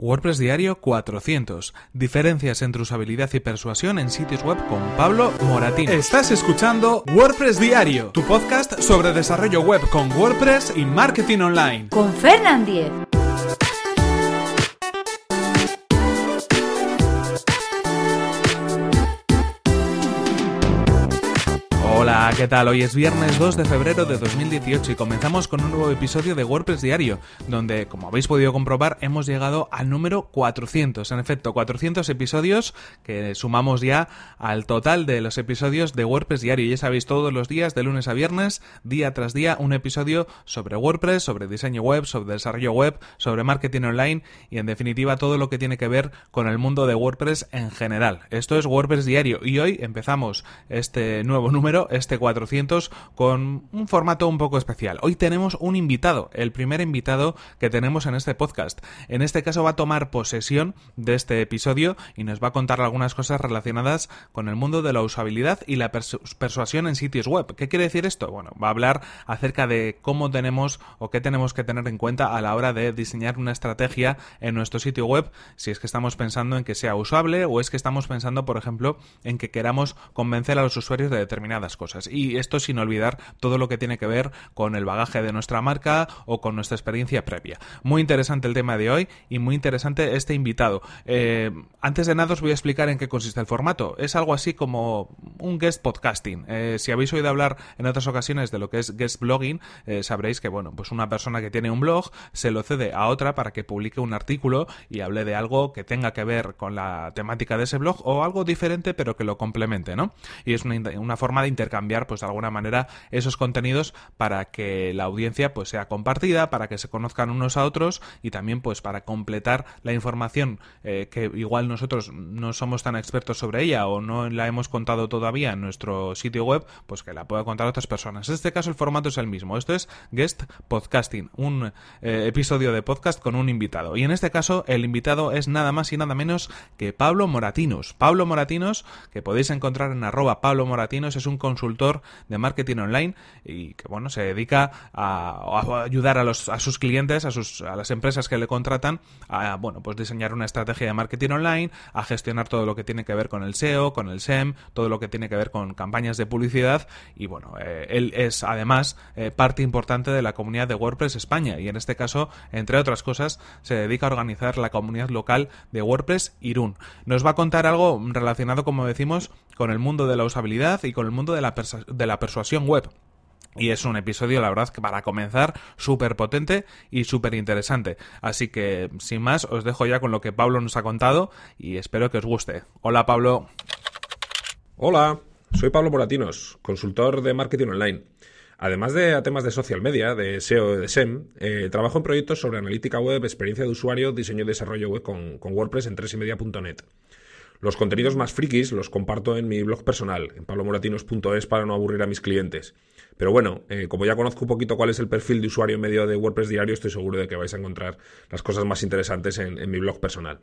WordPress Diario 400. Diferencias entre usabilidad y persuasión en sitios web con Pablo Moratín. Estás escuchando WordPress Diario, tu podcast sobre desarrollo web con WordPress y marketing online. Con Fernand Diez. Hola, ¿qué tal? Hoy es viernes 2 de febrero de 2018 y comenzamos con un nuevo episodio de WordPress Diario, donde, como habéis podido comprobar, hemos llegado al número 400. En efecto, 400 episodios que sumamos ya al total de los episodios de WordPress Diario. Ya sabéis, todos los días, de lunes a viernes, día tras día, un episodio sobre WordPress, sobre diseño web, sobre desarrollo web, sobre marketing online y, en definitiva, todo lo que tiene que ver con el mundo de WordPress en general. Esto es WordPress Diario y hoy empezamos este nuevo número este 400 con un formato un poco especial. Hoy tenemos un invitado, el primer invitado que tenemos en este podcast. En este caso va a tomar posesión de este episodio y nos va a contar algunas cosas relacionadas con el mundo de la usabilidad y la persuasión en sitios web. ¿Qué quiere decir esto? Bueno, va a hablar acerca de cómo tenemos o qué tenemos que tener en cuenta a la hora de diseñar una estrategia en nuestro sitio web, si es que estamos pensando en que sea usable o es que estamos pensando, por ejemplo, en que queramos convencer a los usuarios de determinadas cosas. Y esto sin olvidar todo lo que tiene que ver con el bagaje de nuestra marca o con nuestra experiencia previa. Muy interesante el tema de hoy y muy interesante este invitado. Eh, antes de nada os voy a explicar en qué consiste el formato. Es algo así como un guest podcasting. Eh, si habéis oído hablar en otras ocasiones de lo que es guest blogging, eh, sabréis que bueno, pues una persona que tiene un blog se lo cede a otra para que publique un artículo y hable de algo que tenga que ver con la temática de ese blog o algo diferente pero que lo complemente, ¿no? Y es una, una forma de intercambiar cambiar pues de alguna manera esos contenidos para que la audiencia pues sea compartida, para que se conozcan unos a otros y también pues para completar la información eh, que igual nosotros no somos tan expertos sobre ella o no la hemos contado todavía en nuestro sitio web, pues que la pueda contar otras personas. En este caso el formato es el mismo. Esto es Guest Podcasting, un eh, episodio de podcast con un invitado. Y en este caso el invitado es nada más y nada menos que Pablo Moratinos. Pablo Moratinos, que podéis encontrar en arroba Pablo Moratinos, es un consultor de marketing online y que bueno se dedica a, ayudar a, los, a sus clientes, a, sus, a las empresas que le contratan a bueno pues diseñar una estrategia de marketing online, a gestionar todo lo que tiene que ver con el SEO, con el SEM, todo lo que tiene que ver con campañas de publicidad y bueno eh, él es además eh, parte importante de la comunidad de WordPress España y en este caso entre otras cosas se dedica a organizar la comunidad local de WordPress Irún. Nos va a contar algo relacionado como decimos con el mundo de la usabilidad y con el mundo de la, de la persuasión web. Y es un episodio, la verdad, que para comenzar, súper potente y súper interesante. Así que, sin más, os dejo ya con lo que Pablo nos ha contado y espero que os guste. Hola, Pablo. Hola, soy Pablo Moratinos, consultor de marketing online. Además de temas de social media, de SEO de SEM, eh, trabajo en proyectos sobre analítica web, experiencia de usuario, diseño y desarrollo web con, con WordPress en 3ymedia.net. Los contenidos más frikis los comparto en mi blog personal, en pablomoratinos.es para no aburrir a mis clientes. Pero bueno, eh, como ya conozco un poquito cuál es el perfil de usuario medio de WordPress diario, estoy seguro de que vais a encontrar las cosas más interesantes en mi blog personal.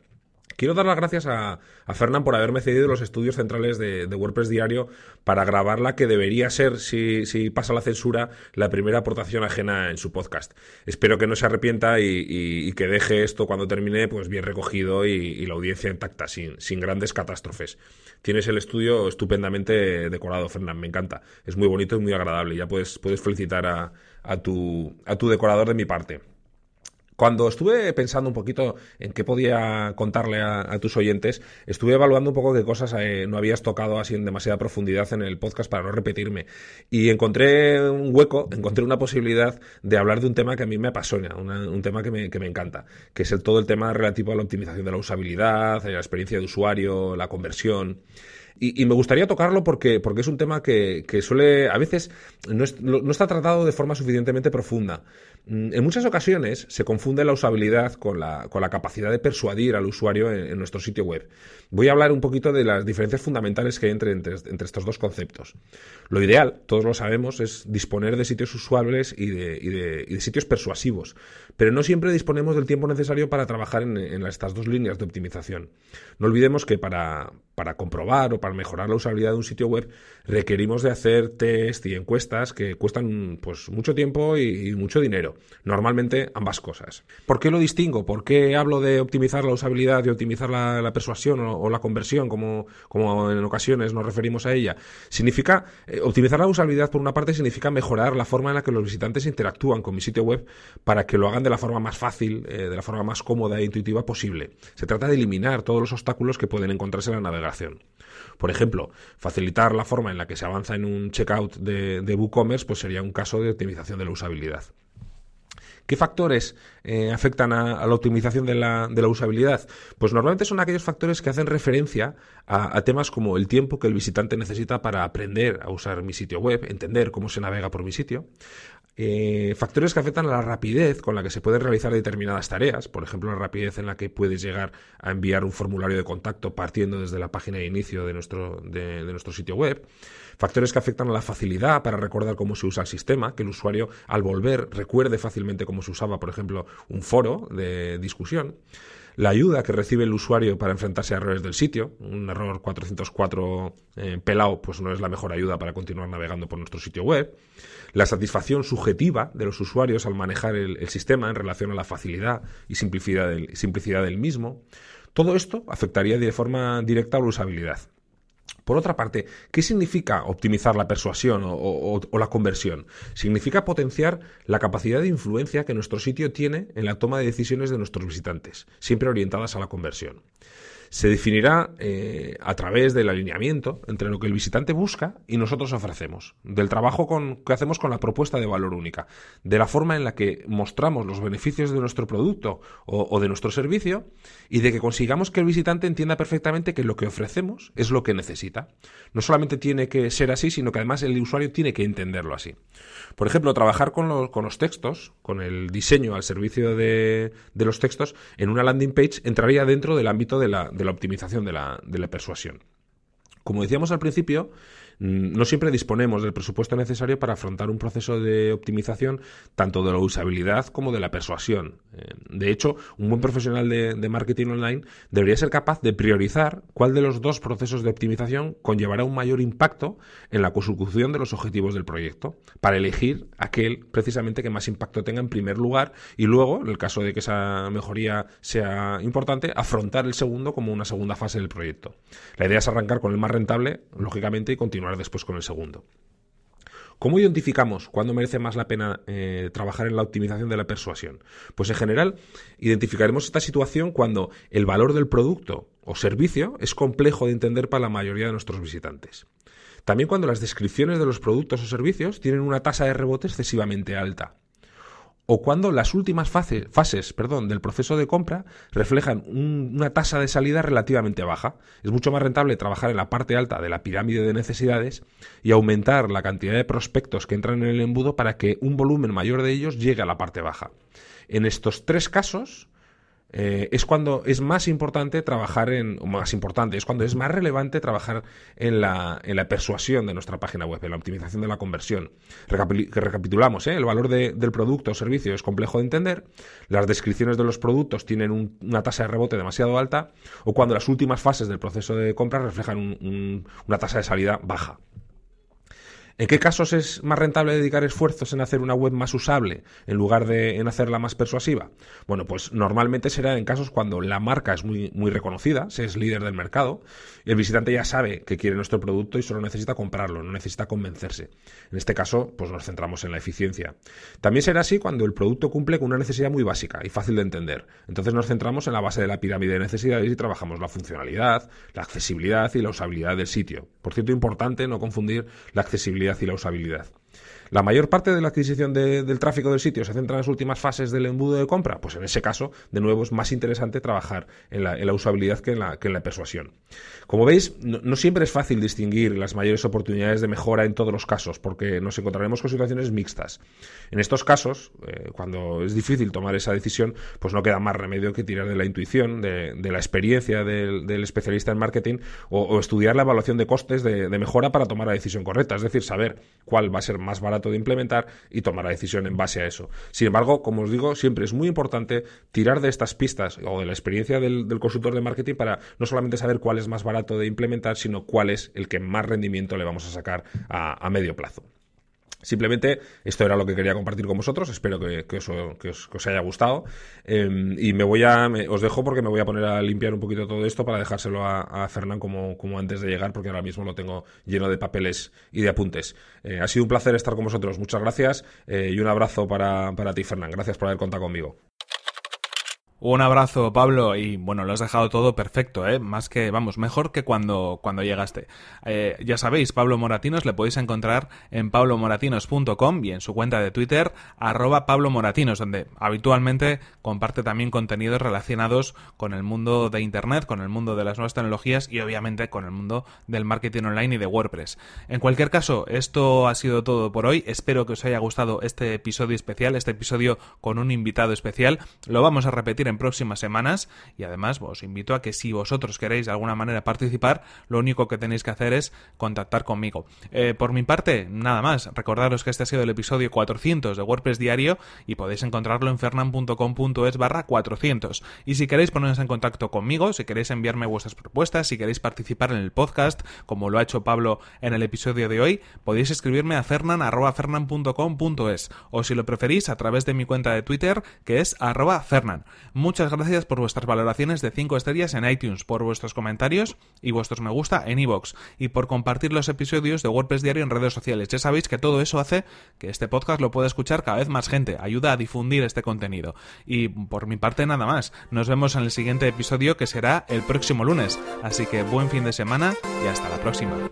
Quiero dar las gracias a, a Fernán por haberme cedido los estudios centrales de, WordPress Diario para grabar la que debería ser, si, pasa la censura, la primera aportación ajena en su podcast. Espero que no se arrepienta y, que deje esto cuando termine pues bien recogido y, la audiencia intacta, sin, grandes catástrofes. Tienes el estudio estupendamente decorado, Fernán, me encanta. Es muy bonito y muy agradable. Ya puedes, puedes felicitar a tu decorador de mi parte. Cuando estuve pensando un poquito en qué podía contarle a, tus oyentes, estuve evaluando un poco qué cosas eh, no habías tocado así en demasiada profundidad en el podcast para no repetirme. Y encontré un hueco, encontré una posibilidad de hablar de un tema que a mí me apasiona, un tema que me, encanta, que es el, todo el tema relativo a la optimización de la usabilidad, la experiencia de usuario, la conversión. Y, me gustaría tocarlo porque, porque es un tema que, suele, a veces, no, está tratado de forma suficientemente profunda. Mm, en muchas ocasiones se confunde la usabilidad con la, con la capacidad de persuadir al usuario en, nuestro sitio web. Voy a hablar un poquito de las diferencias fundamentales que hay entre, estos dos conceptos. Lo ideal, todos lo sabemos, es disponer de sitios usuables y de, y de, sitios persuasivos, pero no siempre disponemos del tiempo necesario para trabajar en, estas dos líneas de optimización. No olvidemos que para, para comprobar o para mejorar la usabilidad de un sitio web, requerimos de hacer test y encuestas que cuestan pues mucho tiempo y, mucho dinero. Normalmente ambas cosas. ¿Por qué lo distingo? ¿Por qué hablo de optimizar la usabilidad y optimizar la, persuasión o, la conversión, como, como en ocasiones nos referimos a ella? Significa eh, optimizar la usabilidad por una parte significa mejorar la forma en la que los visitantes interactúan con mi sitio web para que lo hagan de la forma más fácil, eh, de la forma más cómoda e intuitiva posible. Se trata de eliminar todos los obstáculos que pueden encontrarse en la navegación. Por ejemplo, facilitar la forma en la que se avanza en un checkout de, de WooCommerce pues sería un caso de optimización de la usabilidad. ¿Qué factores eh, afectan a, la optimización de la, usabilidad? Pues normalmente son aquellos factores que hacen referencia a, temas como el tiempo que el visitante necesita para aprender a usar mi sitio web, entender cómo se navega por mi sitio. Eh, factores que afectan a la rapidez con la que se pueden realizar determinadas tareas, por ejemplo, la rapidez en la que puedes llegar a enviar un formulario de contacto partiendo desde la página de inicio de nuestro, de nuestro sitio web. Factores que afectan a la facilidad para recordar cómo se usa el sistema, que el usuario al volver recuerde fácilmente cómo se usaba, por ejemplo, un foro de discusión la ayuda que recibe el usuario para enfrentarse a errores del sitio. Un error 404 eh, pelado pues no es la mejor ayuda para continuar navegando por nuestro sitio web. La satisfacción subjetiva de los usuarios al manejar el, sistema en relación a la facilidad y simplicidad simplicidad del mismo. Todo esto afectaría de forma directa a la usabilidad. Por otra parte, ¿qué significa optimizar la persuasión o, la conversión? Significa potenciar la capacidad de influencia que nuestro sitio tiene en la toma de decisiones de nuestros visitantes, siempre orientadas a la conversión se definirá eh, a través del alineamiento entre lo que el visitante busca y nosotros ofrecemos, del trabajo que hacemos con la propuesta de valor única, de la forma en la que mostramos los beneficios de nuestro producto o, de nuestro servicio y de que consigamos que el visitante entienda perfectamente que lo que ofrecemos es lo que necesita. No solamente tiene que ser así, sino que además el usuario tiene que entenderlo así. Por ejemplo, trabajar con los, textos, con el diseño al servicio de, de los textos en una landing page entraría dentro del ámbito de la de la optimización de la, de la persuasión. Como decíamos al principio, no siempre disponemos del presupuesto necesario para afrontar un proceso de optimización tanto de la usabilidad como de la persuasión. Eh, de hecho, un buen profesional de, marketing online debería ser capaz de priorizar cuál de los dos procesos de optimización conllevará un mayor impacto en la consecución de los objetivos del proyecto, para elegir aquel precisamente que más impacto tenga en primer lugar y luego, en el caso de que esa mejoría sea importante, afrontar el segundo como una segunda fase del proyecto. La idea es arrancar con el más rentable, lógicamente, y continuar después con el segundo. ¿Cómo identificamos cuándo merece más la pena eh, trabajar en la optimización de la persuasión? Pues en general identificaremos esta situación cuando el valor del producto o servicio es complejo de entender para la mayoría de nuestros visitantes. También cuando las descripciones de los productos o servicios tienen una tasa de rebote excesivamente alta o cuando las últimas fases del proceso de compra reflejan una tasa de salida relativamente baja. Es mucho más rentable trabajar en la parte alta de la pirámide de necesidades y aumentar la cantidad de prospectos que entran en el embudo para que un volumen mayor de ellos llegue a la parte baja. En estos tres casos, eh, es cuando es más importante trabajar en, más importante, es cuando es más relevante trabajar en la, en la persuasión de nuestra página web, en la optimización de la conversión. recapitulamos, ¿eh? el valor del producto o servicio es complejo de entender, las descripciones de los productos tienen una tasa de rebote demasiado alta, o cuando las últimas fases del proceso de compra reflejan una tasa de salida baja. ¿En qué casos es más rentable dedicar esfuerzos en hacer una web más usable en lugar de en hacerla más persuasiva? Bueno, pues normalmente será en casos cuando la marca es muy, muy reconocida, se es líder del mercado, el visitante ya sabe que quiere nuestro producto y solo necesita comprarlo, no necesita convencerse. En este caso, pues nos centramos en la eficiencia. También será así cuando el producto cumple con una necesidad muy básica y fácil de entender. Entonces nos centramos en la base de la pirámide de necesidades y trabajamos la funcionalidad, la accesibilidad y la usabilidad del sitio. Por cierto, importante no confundir la accesibilidad y la usabilidad. ¿La mayor parte de la adquisición del tráfico del sitio se centra en las últimas fases del embudo de compra? Pues en ese caso, de nuevo, es más interesante trabajar en la, usabilidad que en la, persuasión. Como veis, no, siempre es fácil distinguir las mayores oportunidades de mejora en todos los casos, porque nos encontraremos con situaciones mixtas. En estos casos, eh, cuando es difícil tomar esa decisión, pues no queda más remedio que tirar de la intuición, de, la experiencia del, especialista en marketing o, estudiar la evaluación de costes de, de mejora para tomar la decisión correcta, es decir, saber cuál va a ser más barato barato de implementar y tomar la decisión en base a eso. Sin embargo, como os digo, siempre es muy importante tirar de estas pistas o de la experiencia del, consultor de marketing para no solamente saber cuál es más barato de implementar, sino cuál es el que más rendimiento le vamos a sacar a medio plazo. Simplemente esto era lo que quería compartir con vosotros. Espero que, os, haya gustado. Em, y me voy a. os dejo porque me voy a poner a limpiar un poquito todo esto para dejárselo a, Fernán como, antes de llegar, porque ahora mismo lo tengo lleno de papeles y de apuntes. Eh, ha sido un placer estar con vosotros. Muchas gracias eh, y un abrazo para, para ti, Fernán. Gracias por haber contado conmigo. Un abrazo, Pablo, y bueno, lo has dejado todo perfecto, ¿eh? Más que, vamos, mejor que cuando, cuando llegaste. Eh, ya sabéis, Pablo Moratinos le podéis encontrar en pablomoratinos.com y en su cuenta de Twitter, arroba Pablo Moratinos, donde habitualmente comparte también contenidos relacionados con el mundo de Internet, con el mundo de las nuevas tecnologías y obviamente con el mundo del marketing online y de WordPress. En cualquier caso, esto ha sido todo por hoy. Espero que os haya gustado este episodio especial, este episodio con un invitado especial. Lo vamos a repetir en próximas semanas y además os invito a que si vosotros queréis de alguna manera participar, lo único que tenéis que hacer es contactar conmigo. Eh, por mi parte, nada más, recordaros que este ha sido el episodio 400 de WordPress Diario y podéis encontrarlo en fernan.com.es barra 400. Y si queréis poneros en contacto conmigo, si queréis enviarme vuestras propuestas, si queréis participar en el podcast, como lo ha hecho Pablo en el episodio de hoy, podéis escribirme a fernan.fernan.com.es o si lo preferís a través de mi cuenta de Twitter que es arroba fernan. Muchas gracias por vuestras valoraciones de 5 estrellas en iTunes, por vuestros comentarios y vuestros me gusta en iVoox y por compartir los episodios de WordPress Diario en redes sociales. Ya sabéis que todo eso hace que este podcast lo pueda escuchar cada vez más gente, ayuda a difundir este contenido. Y por mi parte nada más, nos vemos en el siguiente episodio que será el próximo lunes. Así que buen fin de semana y hasta la próxima.